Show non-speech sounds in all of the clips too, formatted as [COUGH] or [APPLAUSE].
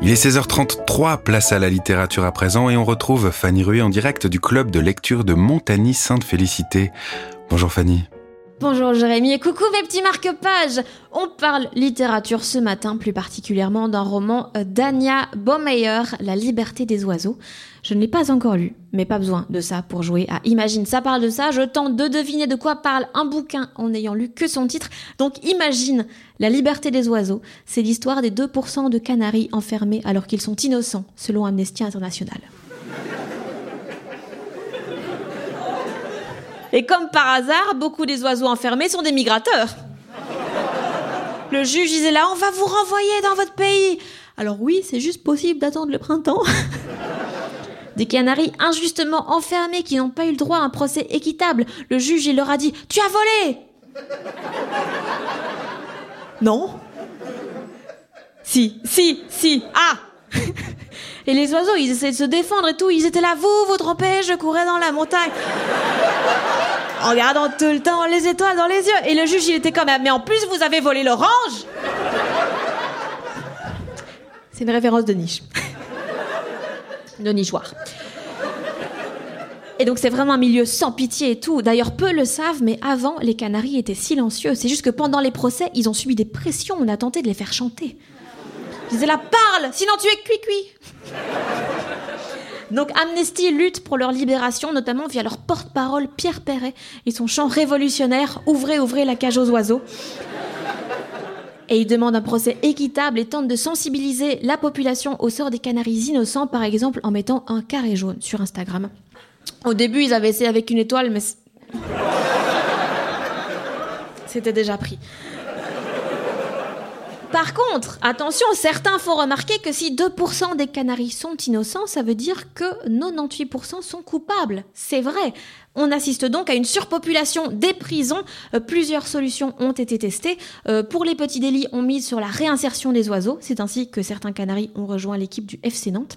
Il est 16h33, place à la littérature à présent et on retrouve Fanny Rué en direct du club de lecture de Montagny Sainte-Félicité. Bonjour Fanny. Bonjour Jérémy et coucou mes petits marque-pages On parle littérature ce matin, plus particulièrement d'un roman d'Anya Baumeyer, La liberté des oiseaux. Je ne l'ai pas encore lu, mais pas besoin de ça pour jouer à Imagine. Ça parle de ça, je tente de deviner de quoi parle un bouquin en n'ayant lu que son titre. Donc Imagine, La liberté des oiseaux, c'est l'histoire des 2% de canaris enfermés alors qu'ils sont innocents, selon Amnesty International. Et comme par hasard, beaucoup des oiseaux enfermés sont des migrateurs. Le juge disait là, on va vous renvoyer dans votre pays. Alors oui, c'est juste possible d'attendre le printemps. [LAUGHS] Des canaris injustement enfermés qui n'ont pas eu le droit à un procès équitable. Le juge, il leur a dit, tu as volé Non Si, si, si, ah Et les oiseaux, ils essaient de se défendre et tout. Ils étaient là, vous, vous trompez, je courais dans la montagne. En regardant tout le temps les étoiles dans les yeux. Et le juge, il était comme, mais en plus, vous avez volé l'orange C'est une référence de niche. de nichoir. Et donc c'est vraiment un milieu sans pitié et tout. D'ailleurs, peu le savent, mais avant, les Canaries étaient silencieux. C'est juste que pendant les procès, ils ont subi des pressions. On a tenté de les faire chanter. Ils disaient là, parle, sinon tu es cuit-cuit. Donc Amnesty lutte pour leur libération, notamment via leur porte-parole Pierre Perret et son chant révolutionnaire Ouvrez, ouvrez la cage aux oiseaux. Et il demande un procès équitable et tente de sensibiliser la population au sort des canaris innocents, par exemple en mettant un carré jaune sur Instagram. Au début, ils avaient essayé avec une étoile, mais [LAUGHS] c'était déjà pris. Par contre, attention, certains font remarquer que si 2% des canaris sont innocents, ça veut dire que 98% sont coupables. C'est vrai. On assiste donc à une surpopulation des prisons. Euh, plusieurs solutions ont été testées. Euh, pour les petits délits, on mise sur la réinsertion des oiseaux. C'est ainsi que certains canaris ont rejoint l'équipe du FC Nantes.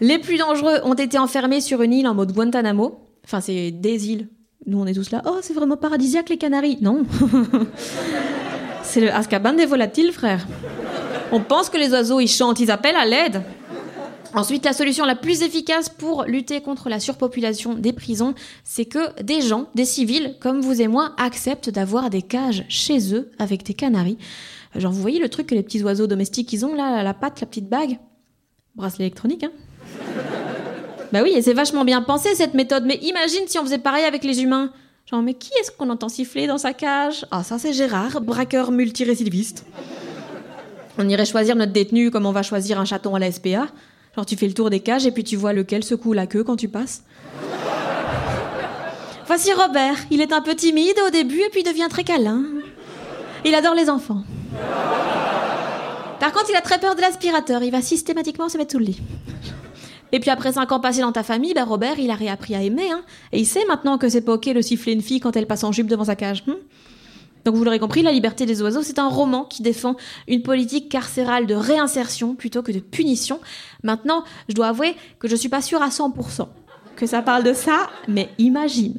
Les plus dangereux ont été enfermés sur une île en mode Guantanamo. Enfin, c'est des îles. Nous, on est tous là. Oh, c'est vraiment paradisiaque les Canaries. Non. [LAUGHS] c'est le Azkaban des volatiles, frère. On pense que les oiseaux, ils chantent, ils appellent à l'aide. Ensuite, la solution la plus efficace pour lutter contre la surpopulation des prisons, c'est que des gens, des civils, comme vous et moi, acceptent d'avoir des cages chez eux avec des canaris. Genre, vous voyez le truc que les petits oiseaux domestiques, ils ont là, la patte, la petite bague? Bracelet électronique, hein Bah oui, et c'est vachement bien pensé cette méthode, mais imagine si on faisait pareil avec les humains. Genre, mais qui est-ce qu'on entend siffler dans sa cage? Ah, ça c'est Gérard, braqueur multirécidiviste. On irait choisir notre détenu comme on va choisir un chaton à la SPA. Genre, tu fais le tour des cages et puis tu vois lequel secoue la queue quand tu passes. Voici Robert. Il est un peu timide au début et puis devient très câlin. Il adore les enfants. Par contre, il a très peur de l'aspirateur. Il va systématiquement se mettre sous le lit. Et puis après cinq ans passés dans ta famille, ben Robert, il a réappris à aimer. Hein. Et il sait maintenant que c'est pas ok de siffler une fille quand elle passe en jupe devant sa cage. Hmm. Donc vous l'aurez compris, La liberté des oiseaux, c'est un roman qui défend une politique carcérale de réinsertion plutôt que de punition. Maintenant, je dois avouer que je suis pas sûre à 100% que ça parle de ça, mais imagine.